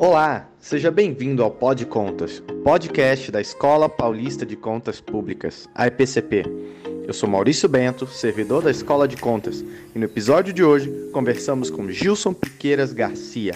Olá, seja bem-vindo ao Pod Contas, podcast da Escola Paulista de Contas Públicas, a EPCP. Eu sou Maurício Bento, servidor da Escola de Contas, e no episódio de hoje conversamos com Gilson Piqueiras Garcia.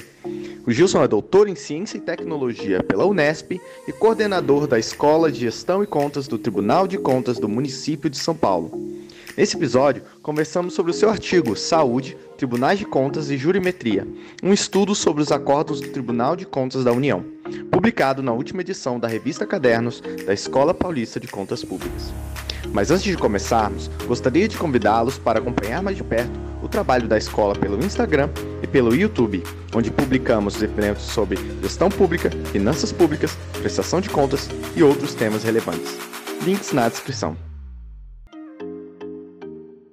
O Gilson é doutor em Ciência e Tecnologia pela Unesp e coordenador da Escola de Gestão e Contas do Tribunal de Contas do município de São Paulo. Nesse episódio, conversamos sobre o seu artigo Saúde, Tribunais de Contas e Jurimetria, um estudo sobre os acordos do Tribunal de Contas da União, publicado na última edição da revista Cadernos da Escola Paulista de Contas Públicas. Mas antes de começarmos, gostaria de convidá-los para acompanhar mais de perto o trabalho da escola pelo Instagram e pelo YouTube, onde publicamos eventos sobre gestão pública, finanças públicas, prestação de contas e outros temas relevantes. Links na descrição.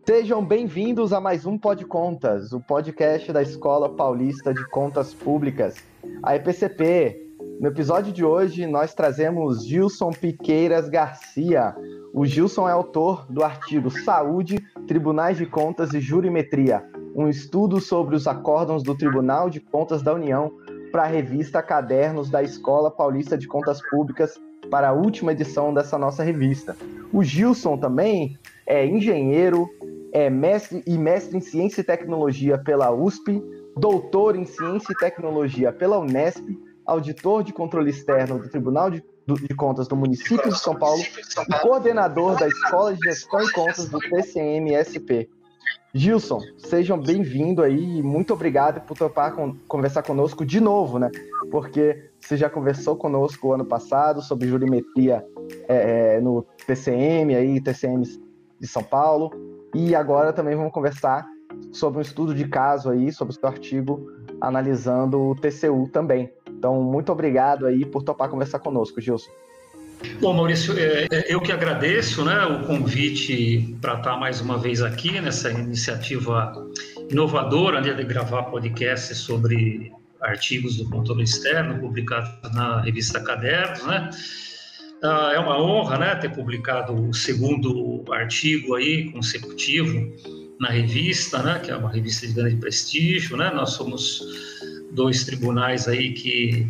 Sejam bem-vindos a mais um Pod Contas, o podcast da Escola Paulista de Contas Públicas, a EPCP. No episódio de hoje, nós trazemos Gilson Piqueiras Garcia. O Gilson é autor do artigo Saúde, Tribunais de Contas e Jurimetria, um estudo sobre os acórdãos do Tribunal de Contas da União para a revista Cadernos da Escola Paulista de Contas Públicas, para a última edição dessa nossa revista. O Gilson também é engenheiro, é mestre e mestre em Ciência e Tecnologia pela USP, doutor em Ciência e Tecnologia pela Unesp, auditor de controle externo do Tribunal de, de Contas do município de São Paulo e coordenador da Escola de Gestão e Contas do TCM-SP. Gilson, sejam bem-vindos aí e muito obrigado por topar com, conversar conosco de novo, né? Porque você já conversou conosco ano passado sobre jurimetria é, é no TCM, aí, TCM de São Paulo. E agora também vamos conversar sobre um estudo de caso aí, sobre o seu artigo analisando o TCU também. Então, muito obrigado aí por topar conversar conosco, Gilson. Bom, Maurício, é, é, eu que agradeço né, o convite para estar mais uma vez aqui nessa iniciativa inovadora né, de gravar podcast sobre artigos do controle externo publicados na revista Cadernos, né? Ah, é uma honra né, ter publicado o segundo artigo aí consecutivo na revista, né, que é uma revista de grande prestígio. Né? Nós somos dois tribunais aí que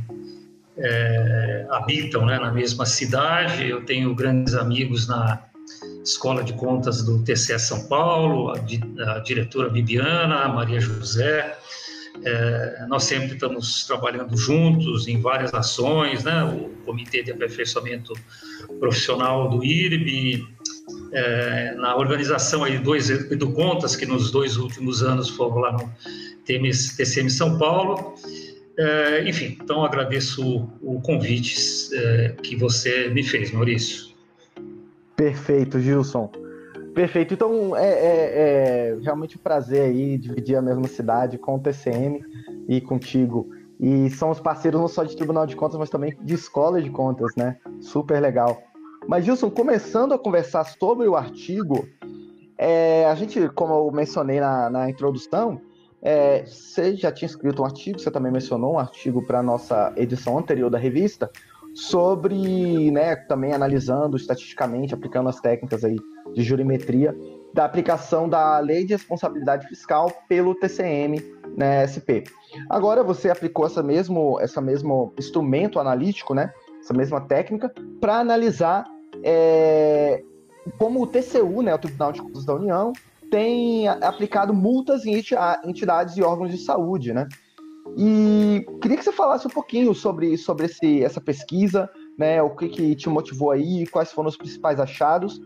é, habitam né, na mesma cidade. Eu tenho grandes amigos na Escola de Contas do TCE São Paulo, a, a diretora Bibiana, a Maria José, é, nós sempre estamos trabalhando juntos em várias ações, né? O Comitê de Aperfeiçoamento Profissional do IRB, é, na organização aí dois Educontas, que nos dois últimos anos foram lá no TCM São Paulo. É, enfim, então agradeço o, o convite é, que você me fez, Maurício. Perfeito, Gilson. Perfeito. Então, é, é, é, realmente um prazer aí dividir a mesma cidade com o TCM e contigo. E são os parceiros não só de Tribunal de Contas, mas também de Escola de Contas, né? Super legal. Mas, Gilson, começando a conversar sobre o artigo, é, a gente, como eu mencionei na, na introdução, é, você já tinha escrito um artigo, você também mencionou um artigo para a nossa edição anterior da revista, sobre, né, também analisando estatisticamente, aplicando as técnicas aí de jurimetria, da aplicação da Lei de Responsabilidade Fiscal pelo TCM, né, SP. Agora você aplicou essa mesmo, essa mesmo instrumento analítico, né, essa mesma técnica, para analisar é, como o TCU, né, o Tribunal de Contas da União, tem aplicado multas em entidades e órgãos de saúde, né? E queria que você falasse um pouquinho sobre, sobre esse, essa pesquisa, né? O que, que te motivou aí, quais foram os principais achados.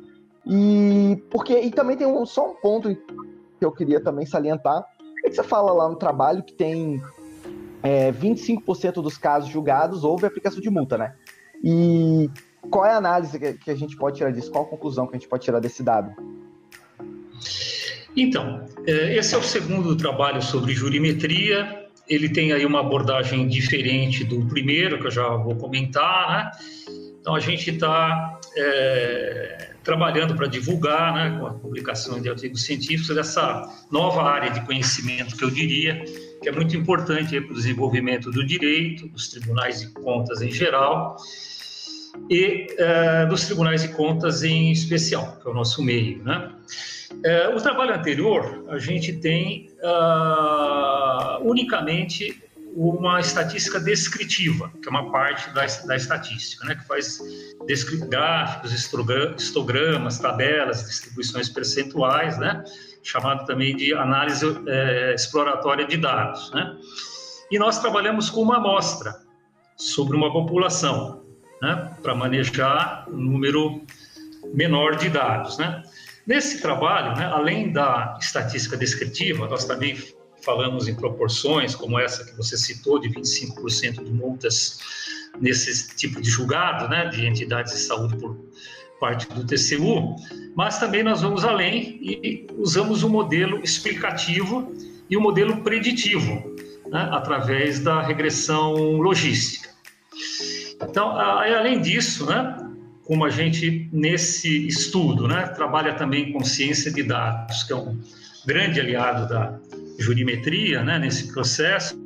E porque e também tem um, só um ponto que eu queria também salientar. É que você fala lá no trabalho que tem é, 25% dos casos julgados houve aplicação de multa, né? E qual é a análise que, a gente pode tirar disso? Qual a conclusão que a gente pode tirar desse dado? Então, é, esse é o segundo trabalho sobre jurimetria ele tem aí uma abordagem diferente do primeiro, que eu já vou comentar, né? Então, a gente está é, trabalhando para divulgar, né, com a publicação de artigos científicos, dessa nova área de conhecimento que eu diria que é muito importante para o desenvolvimento do direito, dos tribunais de contas em geral e é, dos tribunais de contas em especial, que é o nosso meio, né? É, o trabalho anterior, a gente tem uh, unicamente uma estatística descritiva, que é uma parte da, da estatística, né, que faz gráficos, histogramas, tabelas, distribuições percentuais, né, chamado também de análise é, exploratória de dados. Né. E nós trabalhamos com uma amostra sobre uma população, né, para manejar um número menor de dados. Né. Nesse trabalho, né, além da estatística descritiva, nós também falamos em proporções como essa que você citou, de 25% de multas nesse tipo de julgado, né, de entidades de saúde por parte do TCU, mas também nós vamos além e usamos o um modelo explicativo e o um modelo preditivo, né, através da regressão logística. Então, além disso, né, como a gente nesse estudo, né, trabalha também com ciência de dados, que é um grande aliado da jurimetria, né, nesse processo,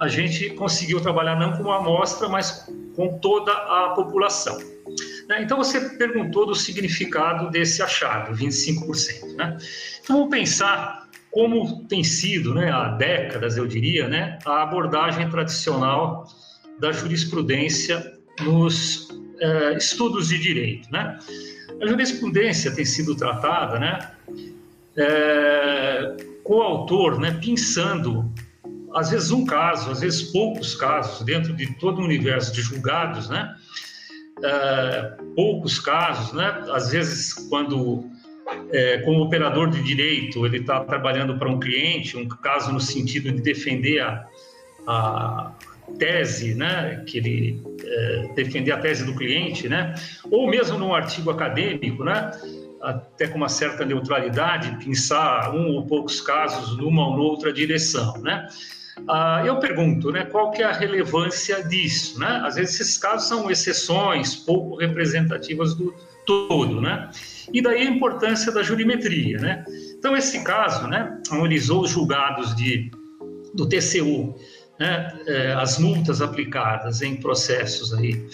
a gente conseguiu trabalhar não com uma amostra, mas com toda a população. Né? Então, você perguntou do significado desse achado, 25%. Né? Então, vamos pensar como tem sido, né, há décadas, eu diria, né, a abordagem tradicional da jurisprudência nos eh, estudos de direito. Né? A jurisprudência tem sido tratada né, é, com o autor né, pensando, às vezes um caso, às vezes poucos casos, dentro de todo o universo de julgados, né? É, poucos casos, né? Às vezes, quando, é, como operador de direito, ele está trabalhando para um cliente, um caso no sentido de defender a, a tese, né? Que ele é, defender a tese do cliente, né? Ou mesmo num artigo acadêmico, né? até com uma certa neutralidade, pensar um ou poucos casos numa ou noutra direção, né? Ah, eu pergunto, né, qual que é a relevância disso, né? Às vezes esses casos são exceções pouco representativas do todo, né? E daí a importância da jurimetria, né? Então esse caso, né, analisou os julgados de do TCU, né, eh, as multas aplicadas em processos aí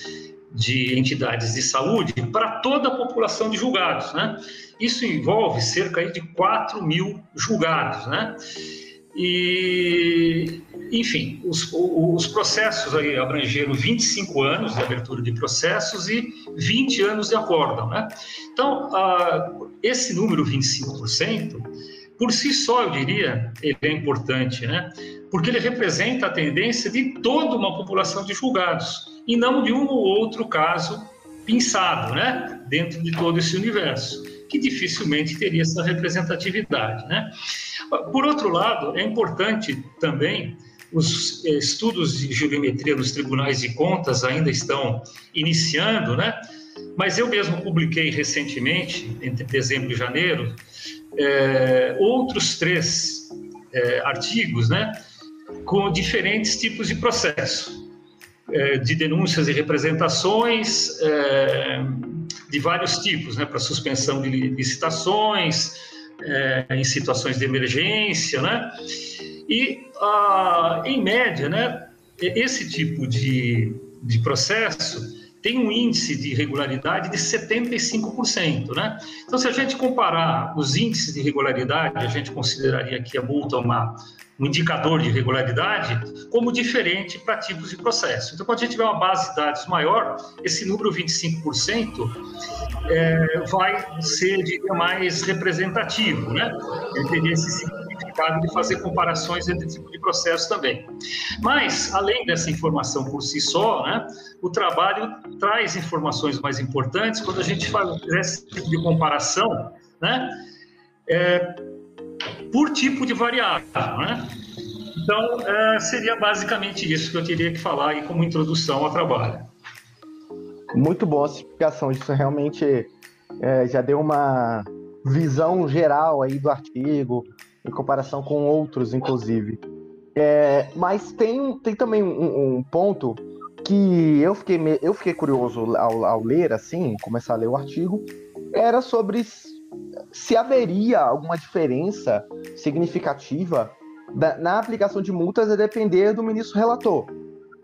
de entidades de saúde para toda a população de julgados, né? Isso envolve cerca de 4 mil julgados, né? E, enfim, os, os processos aí abrangeram 25 anos de abertura de processos e 20 anos de acórdão, né? Então, esse número 25%, por si só, eu diria, ele é importante, né? Porque ele representa a tendência de toda uma população de julgados e não de um ou outro caso pensado, né, dentro de todo esse universo, que dificilmente teria essa representatividade, né? Por outro lado, é importante também os eh, estudos de geometria nos tribunais de contas ainda estão iniciando, né? Mas eu mesmo publiquei recentemente, entre dezembro e janeiro, é, outros três é, artigos, né, com diferentes tipos de processo. É, de denúncias e representações é, de vários tipos, né, para suspensão de licitações, é, em situações de emergência, né? E, ah, em média, né, esse tipo de, de processo tem um índice de irregularidade de 75%, né? Então, se a gente comparar os índices de irregularidade, a gente consideraria aqui a multa uma um indicador de regularidade como diferente para tipos de processo. Então, quando a gente tiver uma base de dados maior, esse número 25% é, vai ser, mais representativo, né? Ele teria esse significado de fazer comparações entre tipo de processo também. Mas, além dessa informação por si só, né, o trabalho traz informações mais importantes quando a gente faz esse tipo de comparação, né? É, por tipo de variável. Né? Então, é, seria basicamente isso que eu teria que falar aí como introdução ao trabalho. Muito boa a explicação. Isso realmente é, já deu uma visão geral aí do artigo, em comparação com outros, inclusive. É, mas tem, tem também um, um, ponto que eu fiquei, eu fiquei curioso ao, ao ler, assim, começar a ler o artigo, era sobre se haveria alguma diferença significativa da, na aplicação de multas a depender do ministro relator.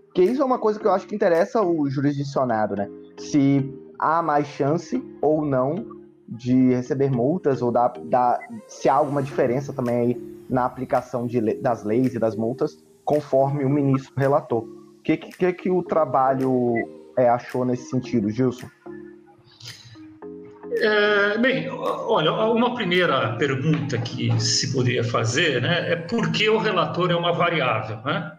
Porque isso é uma coisa que eu acho que interessa o jurisdicionado, né? Se há mais chance ou não de receber multas, ou da, da, se há alguma diferença também aí na aplicação de, das leis e das multas conforme o ministro relator. O que, que, que o trabalho é, achou nesse sentido, Gilson? É, bem, olha, uma primeira pergunta que se poderia fazer né, é por que o relator é uma variável, né?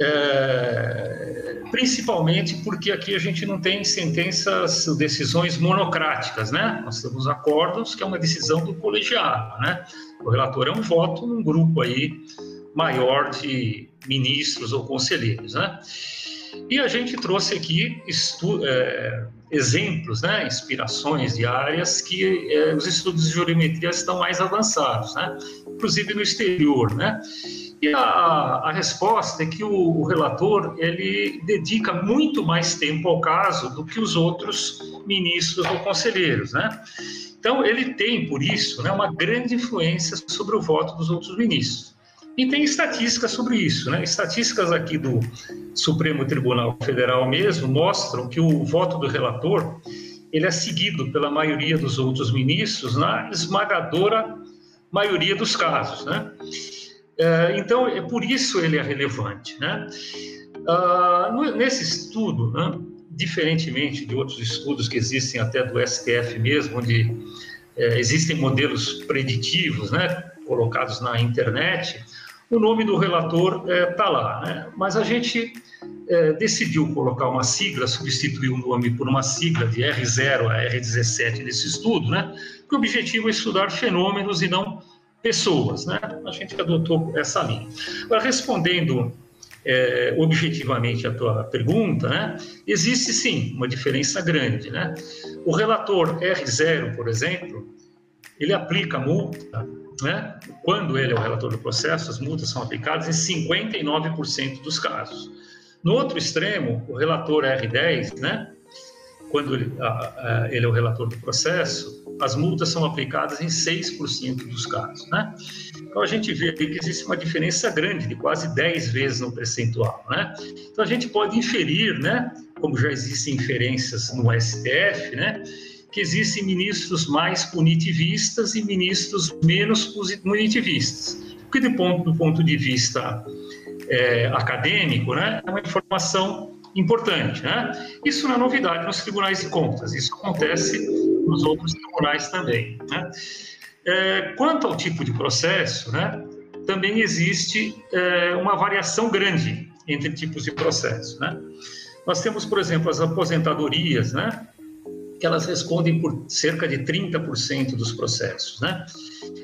É, principalmente porque aqui a gente não tem sentenças, decisões monocráticas, né? Nós temos acordos que é uma decisão do colegiado, né? O relator é um voto num grupo aí maior de ministros ou conselheiros, né? E a gente trouxe aqui é, exemplos, né, inspirações de áreas que é, os estudos de geometria estão mais avançados, né, inclusive no exterior, né. E a, a resposta é que o, o, relator ele dedica muito mais tempo ao caso do que os outros ministros ou conselheiros, né. Então ele tem por isso, né, uma grande influência sobre o voto dos outros ministros. E tem estatísticas sobre isso, né? Estatísticas aqui do Supremo Tribunal Federal mesmo mostram que o voto do relator ele é seguido pela maioria dos outros ministros na esmagadora maioria dos casos, né? É, então, é por isso ele é relevante, né? Ah, nesse estudo, né, diferentemente de outros estudos que existem até do STF mesmo, onde é, existem modelos preditivos, né, colocados na internet, o nome do relator está é, tá lá. Né? Mas a gente é, decidiu colocar uma sigla, substituir o nome por uma sigla de R0 a R17 desse estudo, né? porque o objetivo é estudar fenômenos e não pessoas. Né? A gente adotou essa linha. Agora, respondendo é, objetivamente a tua pergunta, né? existe sim uma diferença grande. Né? O relator R0, por exemplo, ele aplica multa né? Quando ele é o relator do processo, as multas são aplicadas em 59% dos casos. No outro extremo, o relator R10, né? quando ele, a, a, ele é o relator do processo, as multas são aplicadas em 6% dos casos. Né? Então a gente vê que existe uma diferença grande, de quase 10 vezes no percentual. Né? Então a gente pode inferir, né, como já existem inferências no STF, né, que existem ministros mais punitivistas e ministros menos punitivistas. Porque, do ponto, do ponto de vista é, acadêmico, né, é uma informação importante. Né? Isso não é novidade nos tribunais de contas, isso acontece nos outros tribunais também. Né? É, quanto ao tipo de processo, né, também existe é, uma variação grande entre tipos de processo. Né? Nós temos, por exemplo, as aposentadorias, né, que elas respondem por cerca de 30% dos processos, né?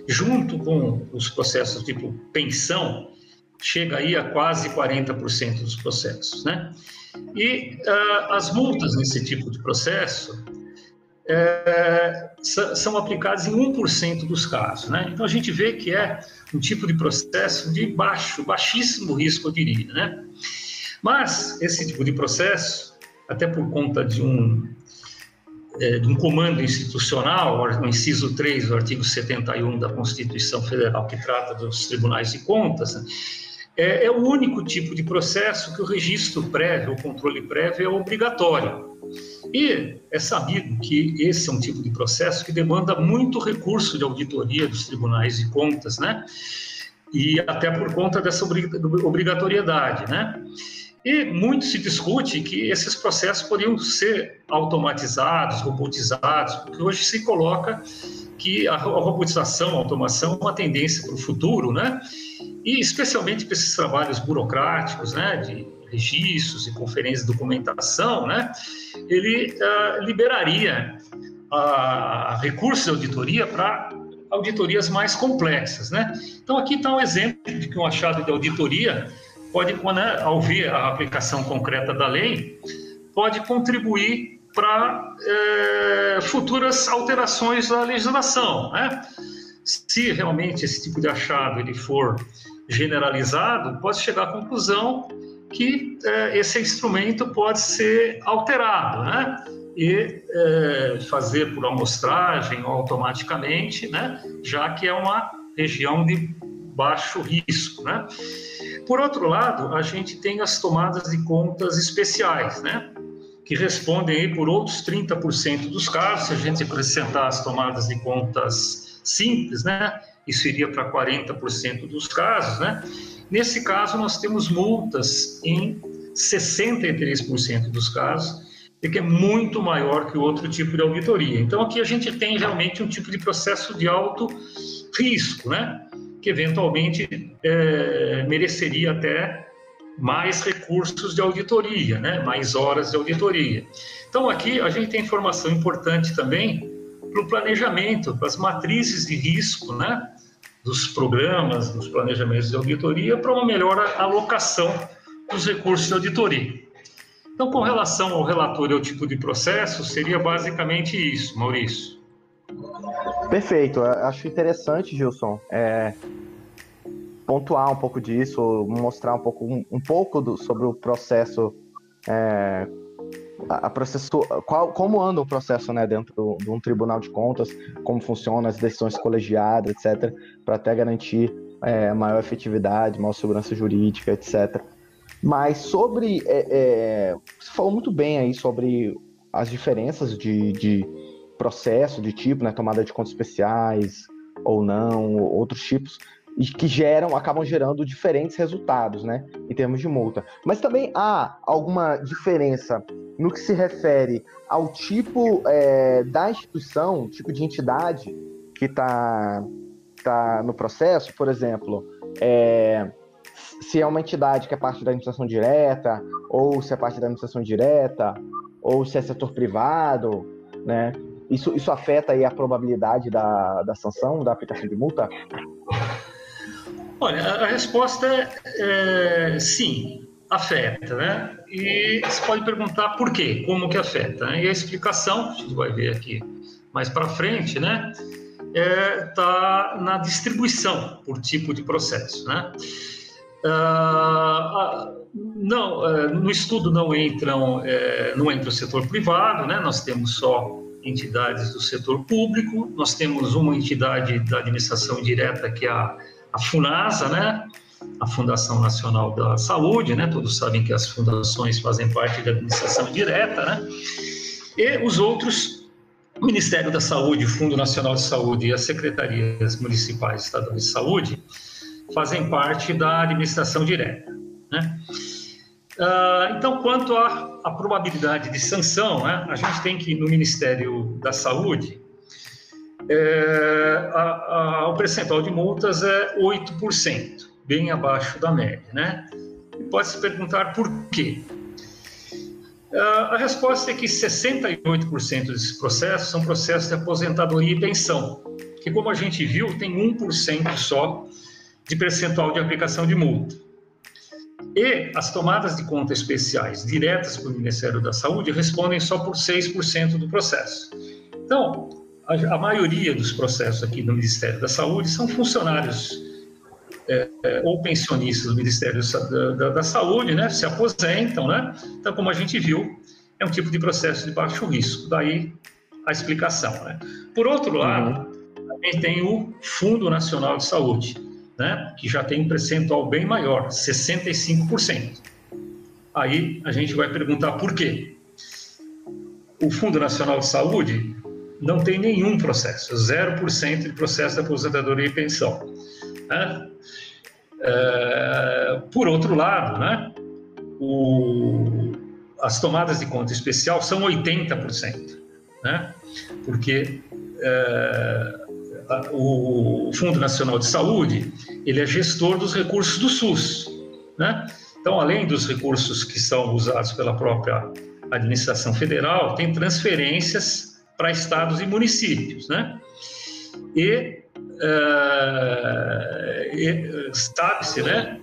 Junto com os processos tipo pensão, chega aí a quase 40% dos processos, né? E uh, as multas nesse tipo de processo é, são aplicadas em 1% dos casos, né? Então a gente vê que é um tipo de processo de baixo, baixíssimo risco, eu diria, né? Mas esse tipo de processo, até por conta de um é, de um comando institucional, o inciso 3 do artigo 71 da Constituição Federal, que trata dos tribunais de contas, né, é, é, o único tipo de processo que o registro prévio, o controle prévio é obrigatório. E é sabido que esse é um tipo de processo que demanda muito recurso de auditoria dos tribunais de contas, né? E até por conta dessa obrigatoriedade, né? E muito se discute que esses processos poderiam ser automatizados, robotizados, porque hoje se coloca que a robotização, a automação é uma tendência para o futuro, né? E especialmente para esses trabalhos burocráticos, né, de registros e conferências de documentação, né, ele uh, liberaria uh, recursos de auditoria para auditorias mais complexas, né? Então aqui está um exemplo de que um achado de auditoria pode, né, ao ver a aplicação concreta da lei, pode contribuir para é, futuras alterações da legislação. Né? Se realmente esse tipo de achado ele for generalizado, pode chegar à conclusão que é, esse instrumento pode ser alterado, né? E é, fazer por amostragem automaticamente, né? Já que é uma região de baixo risco, né? Por outro lado, a gente tem as tomadas de contas especiais, né? que respondem aí por outros 30% dos casos, se a gente acrescentar as tomadas de contas simples, né? Isso iria para 40% dos casos, né? Nesse caso, nós temos multas em 63% dos casos, e que é muito maior que o outro tipo de auditoria. Então, aqui a gente tem realmente um tipo de processo de alto risco, né? que eventualmente é, mereceria até mais recursos de auditoria, né? mais horas de auditoria. Então, aqui a gente tem informação importante também para o planejamento, para as matrizes de risco né? Dos programas, dos planejamentos de auditoria, para uma melhor alocação dos recursos de auditoria. Então, com relação ao relatório e ao tipo de processo, seria basicamente isso, Maurício. Perfeito, acho interessante, Gilson, é, pontuar um pouco disso, mostrar um pouco, um, um pouco do, sobre o processo, é, a, processo qual, como anda o processo né, dentro de um tribunal de contas, como funcionam as decisões colegiadas, etc., para até garantir é, maior efetividade, maior segurança jurídica, etc. Mas sobre. É, é, você falou muito bem aí sobre as diferenças de, de processo, de tipo, né? Tomada de contas especiais ou não, outros tipos, e que geram, acabam gerando diferentes resultados, né? Em termos de multa. Mas também há alguma diferença no que se refere ao tipo é, da instituição, tipo de entidade que está tá no processo, por exemplo, é, se é uma entidade que é parte da administração direta, ou se é parte da administração direta, ou se é setor privado, né? Isso, isso afeta aí a probabilidade da, da sanção, da aplicação de multa? Olha, a resposta é, sim, afeta, né? E você pode perguntar por quê, como que afeta. Né? E a explicação, a gente vai ver aqui mais para frente, né? Está é, na distribuição por tipo de processo, né? Ah, não, é, no estudo não entram, é, não entra o setor privado, né? Nós temos só entidades do setor público, nós temos uma entidade da administração direta que é a, a Funasa, né? A Fundação Nacional da Saúde, né? Todos sabem que as fundações fazem parte da administração direta, né? E os outros o Ministério da Saúde, o Fundo Nacional de Saúde e as secretarias municipais estaduais de saúde fazem parte da administração direta. Né? Uh, então, quanto à, à, probabilidade de sanção, né, a gente tem que, no Ministério da Saúde, é, a, a, o percentual de multas é 8%, bem abaixo da média. Né? pode se perguntar por quê. A resposta é que 68% desses processos são processos de aposentadoria e pensão, que, como a gente viu, tem 1% só de percentual de aplicação de multa. E as tomadas de conta especiais diretas para o Ministério da Saúde respondem só por 6% do processo. Então, a, a, maioria dos processos aqui no Ministério da Saúde são funcionários é, é, ou pensionistas do Ministério da, da, da, Saúde, né, se aposentam, né? Então, como a gente viu, é um tipo de processo de baixo risco. Daí a explicação, né? Por outro lado, uhum. também tem o Fundo Nacional de Saúde, né, que já tem um percentual bem maior, 65%. Aí a gente vai perguntar por quê. O Fundo Nacional de Saúde não tem nenhum processo, 0% de processo de aposentadoria e pensão. Né? É, por outro lado, né, o, as tomadas de conta especial são 80%, né? porque é, o Fundo Nacional de Saúde, ele é gestor dos recursos do SUS, né? Então, além dos recursos que são usados pela própria administração federal, tem transferências para estados e municípios, né? E, uh, sabe-se, né,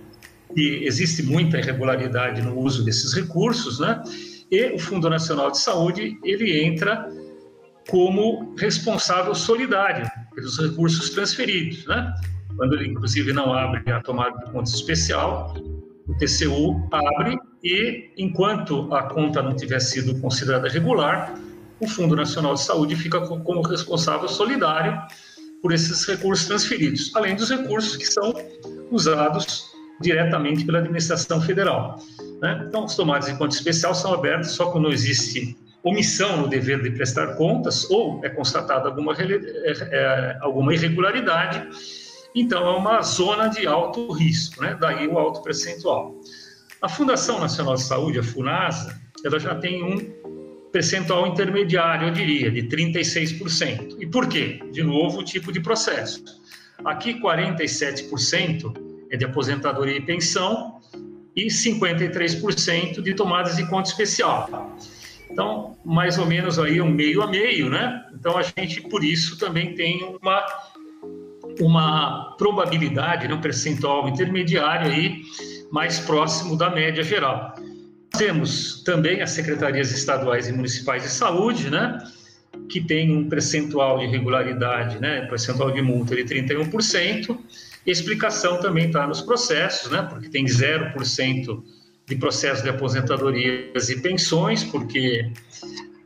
que existe muita irregularidade no uso desses recursos, né? E o Fundo Nacional de Saúde ele entra como responsável solidário pelos recursos transferidos, né? Quando ele, inclusive, não abre a tomada de conta especial, o TCU abre e, enquanto a conta não tiver sido considerada regular, o Fundo Nacional de Saúde fica como responsável solidário por esses recursos transferidos, além dos recursos que são usados diretamente pela administração federal. Né? Então, os tomadas de conta especial são abertos só quando existe omissão no dever de prestar contas ou é constatada alguma, é, é, alguma irregularidade então é uma zona de alto risco, né? daí o alto percentual. A Fundação Nacional de Saúde, a FUNASA, ela já tem um percentual intermediário, eu diria, de 36%. E por quê? De novo, o tipo de processo. Aqui, 47% é de aposentadoria e pensão e 53% de tomadas de conta especial. Então, mais ou menos aí um meio a meio, né? Então, a gente, por isso, também tem uma, uma probabilidade, né, um percentual intermediário aí, mais próximo da média geral. Temos também as secretarias estaduais e municipais de saúde, né? Que tem um percentual de regularidade, né? Percentual de multa de 31%. E a explicação também está nos processos, né? Porque tem 0% de processo de aposentadorias e pensões, porque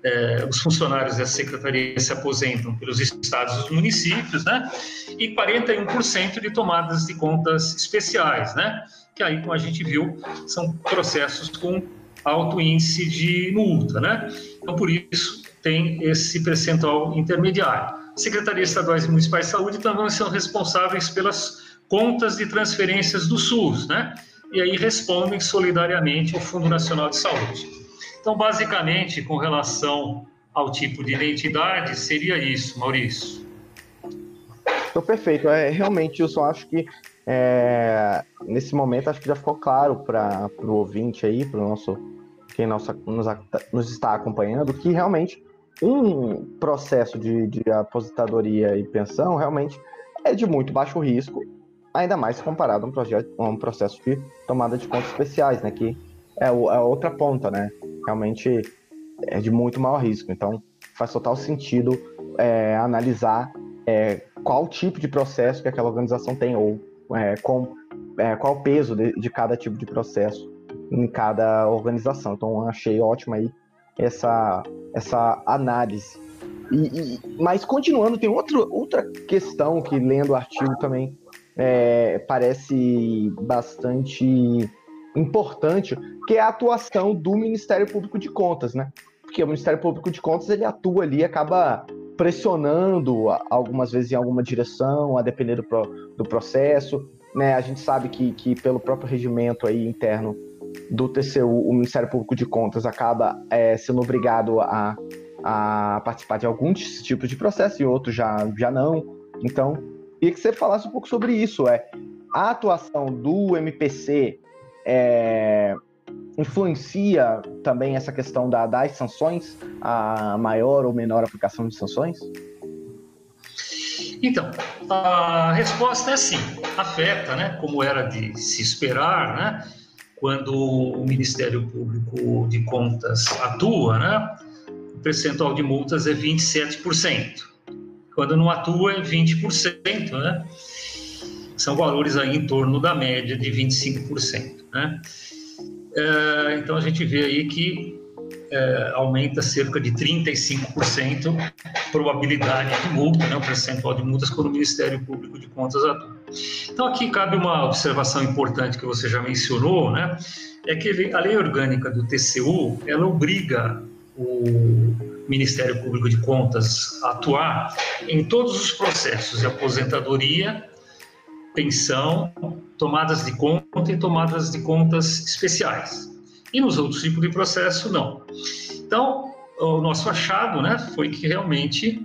é, os funcionários da secretaria se aposentam pelos estados e os municípios, né? E 41% de tomadas de contas especiais, né? Que aí, como a gente viu, são processos com alto índice de multa, né? Então, por isso, tem esse percentual intermediário. Secretarias estaduais e municipais de saúde também são responsáveis pelas contas de transferências do SUS, né? e aí respondem solidariamente ao Fundo Nacional de Saúde. Então, basicamente, com relação ao tipo de identidade, seria isso, Maurício. Então, perfeito. É, realmente, eu só acho que é, nesse momento acho que já ficou claro para o ouvinte aí, para o nosso quem nossa, nos, nos, está acompanhando, que realmente um processo de, de aposentadoria e pensão realmente é de muito baixo risco ainda mais comparado a um, projeto, a um processo de tomada de contas especiais, né? Que é, o, é outra ponta, né? Realmente é de muito maior risco. Então, faz total sentido é, analisar é, qual tipo de processo que aquela organização tem ou é, com, é, qual o peso de, de, cada tipo de processo em cada organização. Então, achei ótimo aí essa, essa análise. E, e, mas continuando, tem outro, outra questão que lendo o artigo também é, parece bastante importante, que é a atuação do Ministério Público de Contas, né? Porque o Ministério Público de Contas ele atua ali, acaba pressionando algumas vezes em alguma direção, a depender do, do processo. Né? A gente sabe que, que pelo próprio regimento aí interno do TCU, o Ministério Público de Contas acaba é, sendo obrigado a, a participar de alguns tipos de processo e outros já, já não. Então, Queria que você falasse um pouco sobre isso. É, a atuação do MPC é, influencia também essa questão da, das sanções, a maior ou menor aplicação de sanções? Então, a resposta é sim, afeta, né? Como era de se esperar, né? Quando o Ministério Público de Contas atua, né? O percentual de multas é 27%. Quando não atua, é 20%, né? São valores aí em torno da média de 25%, né? É, então a gente vê aí que é, aumenta cerca de 35% a probabilidade de multa, né, o percentual de multas quando o Ministério Público de Contas atua. Então aqui cabe uma observação importante que você já mencionou, né, é que a lei orgânica do TCU, ela obriga o Ministério Público de Contas atuar em todos os processos de aposentadoria, pensão, tomadas de conta e tomadas de contas especiais. E nos outros tipos de processo, não. Então, o nosso achado né, foi que realmente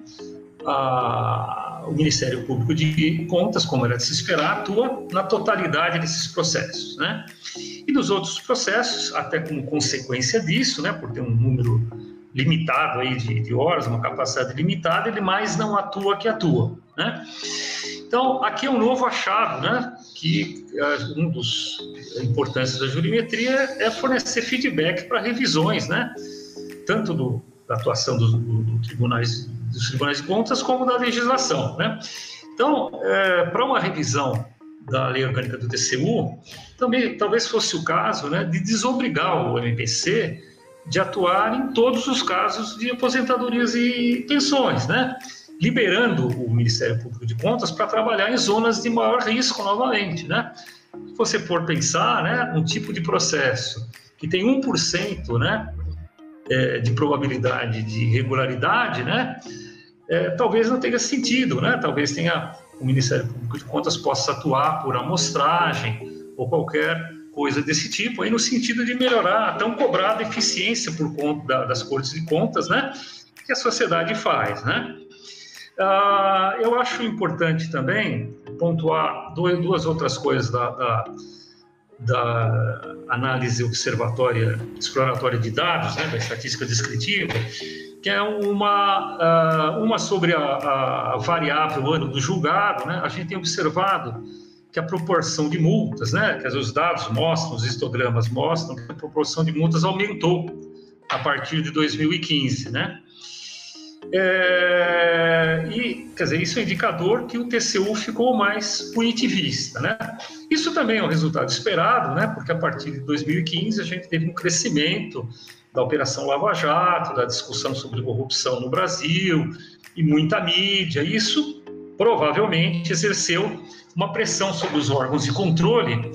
a, o Ministério Público de Contas, como era de se esperar, atua na totalidade desses processos. Né? E nos outros processos, até como consequência disso, né, por ter um número limitado aí de, de horas, uma capacidade limitada, ele mais não atua que atua, né? Então, aqui é um novo achado, né? Que uh, um dos importâncias da jurimetria é fornecer feedback para revisões, né? Tanto do, da atuação dos, do, do tribunais, dos tribunais de contas como da legislação, né? Então, é, para uma revisão da lei orgânica do TCU, também talvez fosse o caso, né, de desobrigar o MPC de atuar em todos os casos de aposentadorias e pensões, né? Liberando o Ministério Público de Contas para trabalhar em zonas de maior risco novamente. Né? Se você for pensar, né, um tipo de processo que tem 1% né, é, de probabilidade de irregularidade, né, é, talvez não tenha sentido, né? talvez tenha o Ministério Público de Contas possa atuar por amostragem ou qualquer coisa desse tipo, aí no sentido de melhorar a tão cobrada eficiência por conta das cortes de contas, né, que a sociedade faz, né. Uh, eu acho importante também pontuar duas outras coisas da, da, da análise observatória, exploratória de dados, né, da estatística descritiva, que é uma, uh, uma sobre a, a, variável ano do julgado. Né, a gente tem observado que a proporção de multas, né, que os dados mostram, os histogramas mostram que a proporção de multas aumentou a partir de 2015, né? É, e, quer dizer, isso é um indicador que o TCU ficou mais punitivista, né? Isso também é um resultado esperado, né? Porque a partir de 2015 a gente teve um crescimento da Operação Lava Jato, da discussão sobre corrupção no Brasil e muita mídia. Isso provavelmente exerceu uma pressão sobre os órgãos de controle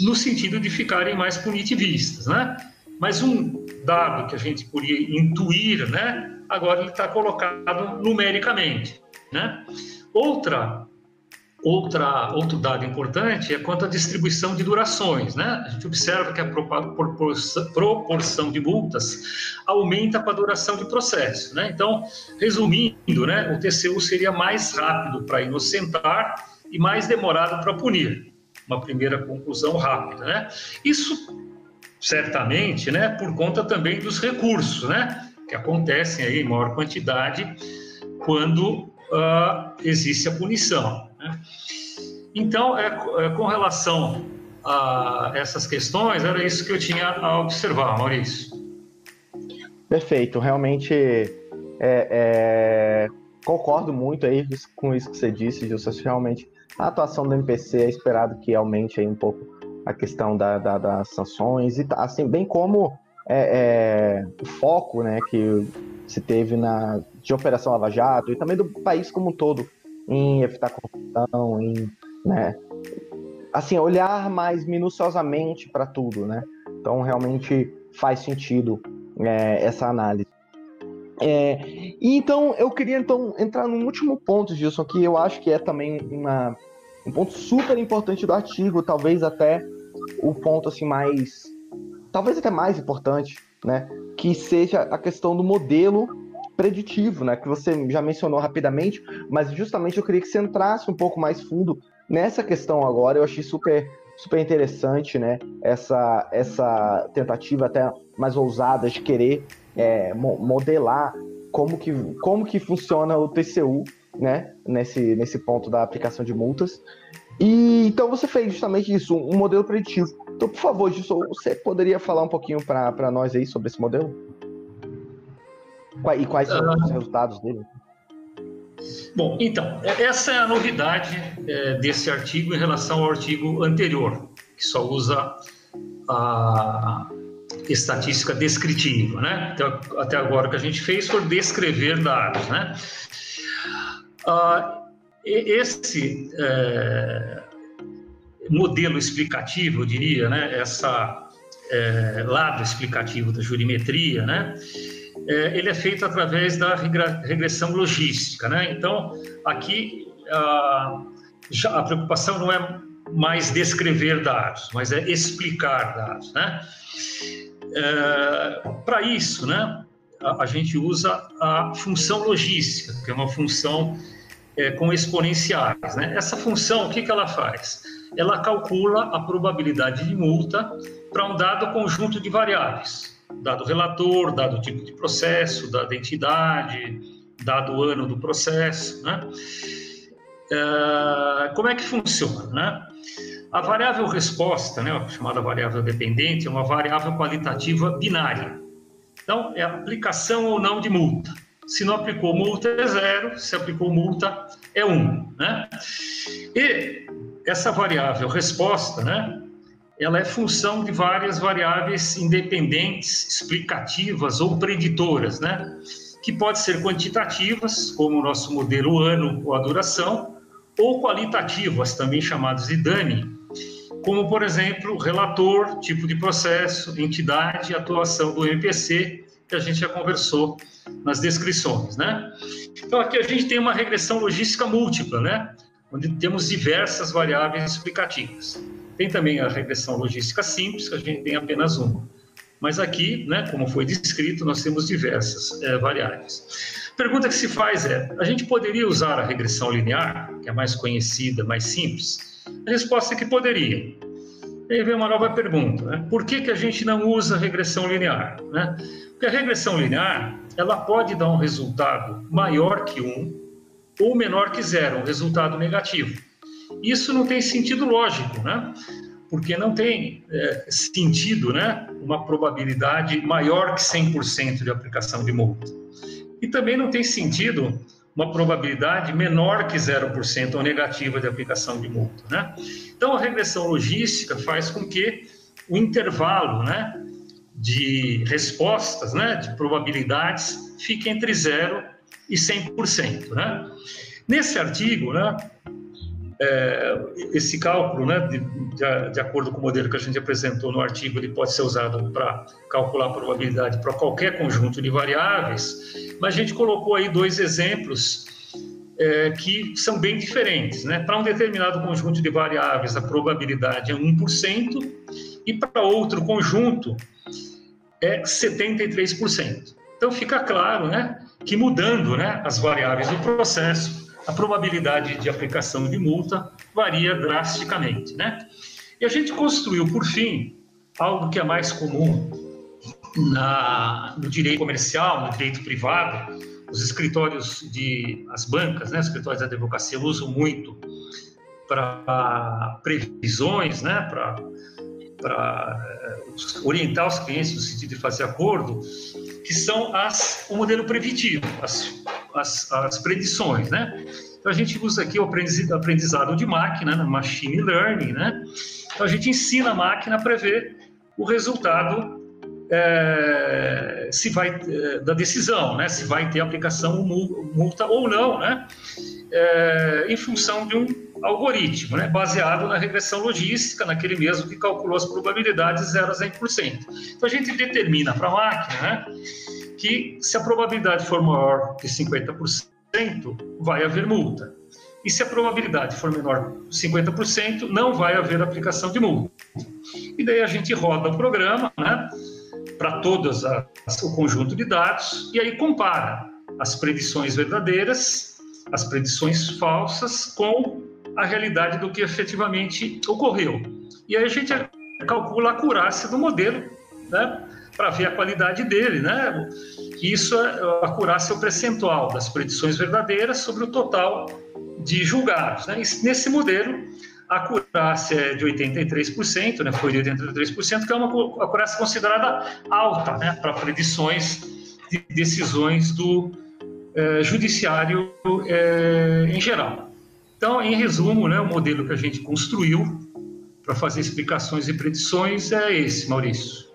no sentido de ficarem mais punitivistas, né? Mas um dado que a gente poderia intuir, né? Agora ele está colocado numericamente. Né? Outra, outra, outro dado importante é quanto à distribuição de durações. Né? A gente observa que a proporção de multas aumenta com a duração de processo. Né? Então, resumindo, né, o TCU seria mais rápido para inocentar e mais demorado para punir. Uma primeira conclusão rápida. Né? Isso certamente, né, por conta também dos recursos, né? Que acontecem aí em maior quantidade quando uh, existe a punição. Né? Então, é, é, com relação a essas questões, era isso que eu tinha a observar, Maurício. Perfeito, realmente é, é, concordo muito aí com isso que você disse, Gilson. Realmente a atuação do MPC é esperado que aumente aí um pouco a questão da, da, das sanções e assim bem como é, é, o foco né, que se teve na de Operação Lava Jato e também do país como um todo em evitar corrupção, em né, assim olhar mais minuciosamente para tudo, né? Então realmente faz sentido é, essa análise. É, e então eu queria então entrar num último ponto disso que eu acho que é também uma, um ponto super importante do artigo, talvez até o ponto assim mais talvez até mais importante, né, que seja a questão do modelo preditivo, né, que você já mencionou rapidamente, mas justamente eu queria que você entrasse um pouco mais fundo nessa questão agora. Eu achei super super interessante, né, essa essa tentativa até mais ousada de querer é, modelar como que como que funciona o TCU, né, nesse nesse ponto da aplicação de multas. E então você fez justamente isso, um modelo preditivo. Então, por favor, Gilson, você poderia falar um pouquinho para nós aí sobre esse modelo? E quais são os resultados dele? Bom, então, essa é a novidade é, desse artigo em relação ao artigo anterior, que só usa a estatística descritiva, né? Então, até agora o que a gente fez foi descrever dados, né? Ah, esse é, modelo explicativo, eu diria, né? Essa é, lado explicativo da jurimetria, né? É, ele é feito através da regressão logística, né? Então, aqui a, a preocupação não é mais descrever dados, mas é explicar dados, né? É, Para isso, né? A, gente usa a função logística, que é uma função é, com exponenciais, né? Essa função, o que, que ela faz? Ela calcula a probabilidade de multa para um dado conjunto de variáveis, dado relator, dado tipo de processo, dada entidade, dado ano do processo, né? É, como é que funciona, né? A variável resposta, né, chamada variável dependente, é uma variável qualitativa binária. Então, é aplicação ou não de multa. Se não aplicou multa, é zero. Se aplicou multa, é um. Né? E essa variável resposta, né, ela é função de várias variáveis independentes, explicativas ou preditoras, né, que podem ser quantitativas, como o nosso modelo ano ou a duração, ou qualitativas, também chamadas de DANI, como, por exemplo, relator, tipo de processo, entidade, atuação do MPC, que a gente já conversou nas descrições, né? Então, aqui a gente tem uma regressão logística múltipla, né? Onde temos diversas variáveis explicativas. Tem também a regressão logística simples, que a gente tem apenas uma. Mas aqui, né, como foi descrito, nós temos diversas é, variáveis. Pergunta que se faz é: a gente poderia usar a regressão linear, que é mais conhecida, mais simples? A resposta é que poderia. E aí vem uma nova pergunta: né? por que, que a gente não usa a regressão linear? Né? Porque a regressão linear ela pode dar um resultado maior que um ou menor que zero, um resultado negativo. Isso não tem sentido lógico, né? Porque não tem é, sentido, né? Uma probabilidade maior que 100% de aplicação de multa. E também não tem sentido uma probabilidade menor que 0% ou negativa de aplicação de multa, né? Então, a regressão logística faz com que o intervalo, né? de respostas, né, de probabilidades, fique entre 0 e 100%. Né? Nesse artigo, né, é, esse cálculo, né, de, de, de, acordo com o modelo que a gente apresentou no artigo, ele pode ser usado para calcular a probabilidade para qualquer conjunto de variáveis, mas a gente colocou aí dois exemplos é, que são bem diferentes. Né? Para um determinado conjunto de variáveis, a probabilidade é 1%, e para outro conjunto é 73%. Então fica claro, né, que mudando, né, as variáveis do processo, a probabilidade de aplicação de multa varia drasticamente, né? E a gente construiu, por fim, algo que é mais comum na, no direito comercial, no direito privado, os escritórios de as bancas, né, os escritórios da advocacia usam muito para previsões, né, para para eh, orientar os clientes no sentido de fazer acordo, que são as, o modelo preventivo, as, as, as predições, né? Então a gente usa aqui o aprendizado de máquina, machine learning, né? Então a gente ensina a máquina a prever o resultado é, se vai é, da decisão, né? Se vai ter aplicação multa ou não, né? É, em função de um algoritmo, né, baseado na regressão logística, naquele mesmo que calculou as probabilidades 0 a 100%. Então a gente determina para a máquina né, que se a probabilidade for maior que 50%, vai haver multa. E se a probabilidade for menor que 50%, não vai haver aplicação de multa. E daí a gente roda o programa né, para todos o conjunto de dados e aí compara as predições verdadeiras, as predições falsas com a realidade do que efetivamente ocorreu. E aí a gente calcula a acurácia do modelo, né, para ver a qualidade dele, né? Isso é a acurácia é o percentual das predições verdadeiras sobre o total de julgados. Né? Nesse modelo, a acurácia é de 83%, né? Foi de 83%, que é uma acurácia considerada alta, né? Para predições de decisões do eh, judiciário eh, em geral. Então, em resumo, né, o modelo que a gente construiu para fazer explicações e predições é esse, Maurício.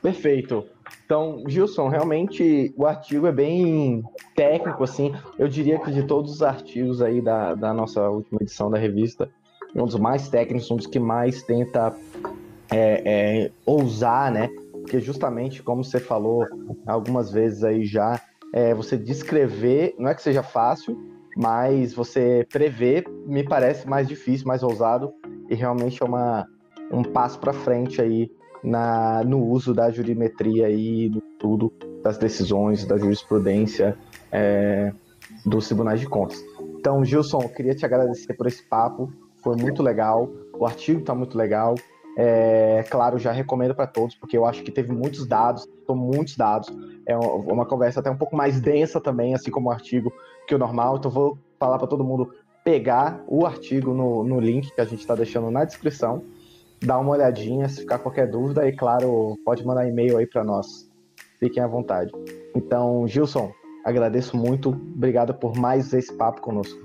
Perfeito. Então, Gilson, realmente o artigo é bem técnico, assim. Eu diria que de todos os artigos aí da, da nossa última edição da revista, um dos mais técnicos, um dos que mais tenta é, é, ousar, né? Porque justamente, como você falou algumas vezes aí já, é, você descrever, não é que seja fácil, mas você prever me parece mais difícil, mais ousado e realmente é uma, um passo para frente aí na, no uso da jurimetria e do tudo das decisões, da jurisprudência é, dos tribunais de contas. Então, Gilson, eu queria te agradecer por esse papo, foi muito legal, o artigo está muito legal. É, claro, já recomendo para todos, porque eu acho que teve muitos dados, muitos dados. É uma conversa até um pouco mais densa também, assim como o artigo que o normal. Então, vou falar para todo mundo pegar o artigo no, no link que a gente está deixando na descrição, dar uma olhadinha, se ficar qualquer dúvida, e claro, pode mandar e-mail aí para nós. Fiquem à vontade. Então, Gilson, agradeço muito. Obrigado por mais esse papo conosco.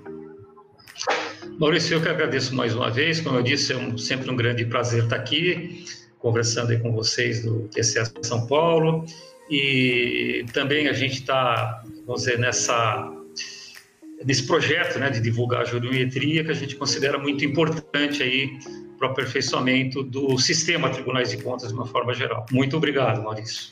Maurício, eu que agradeço mais uma vez. Como eu disse, é um, sempre um grande prazer estar aqui, conversando aí com vocês do TCA São Paulo. E também a gente está, vamos dizer, nessa nesse projeto né, de divulgar a juriometria que a gente considera muito importante aí para o aperfeiçoamento do sistema Tribunais de Contas de uma forma geral. Muito obrigado, Maurício.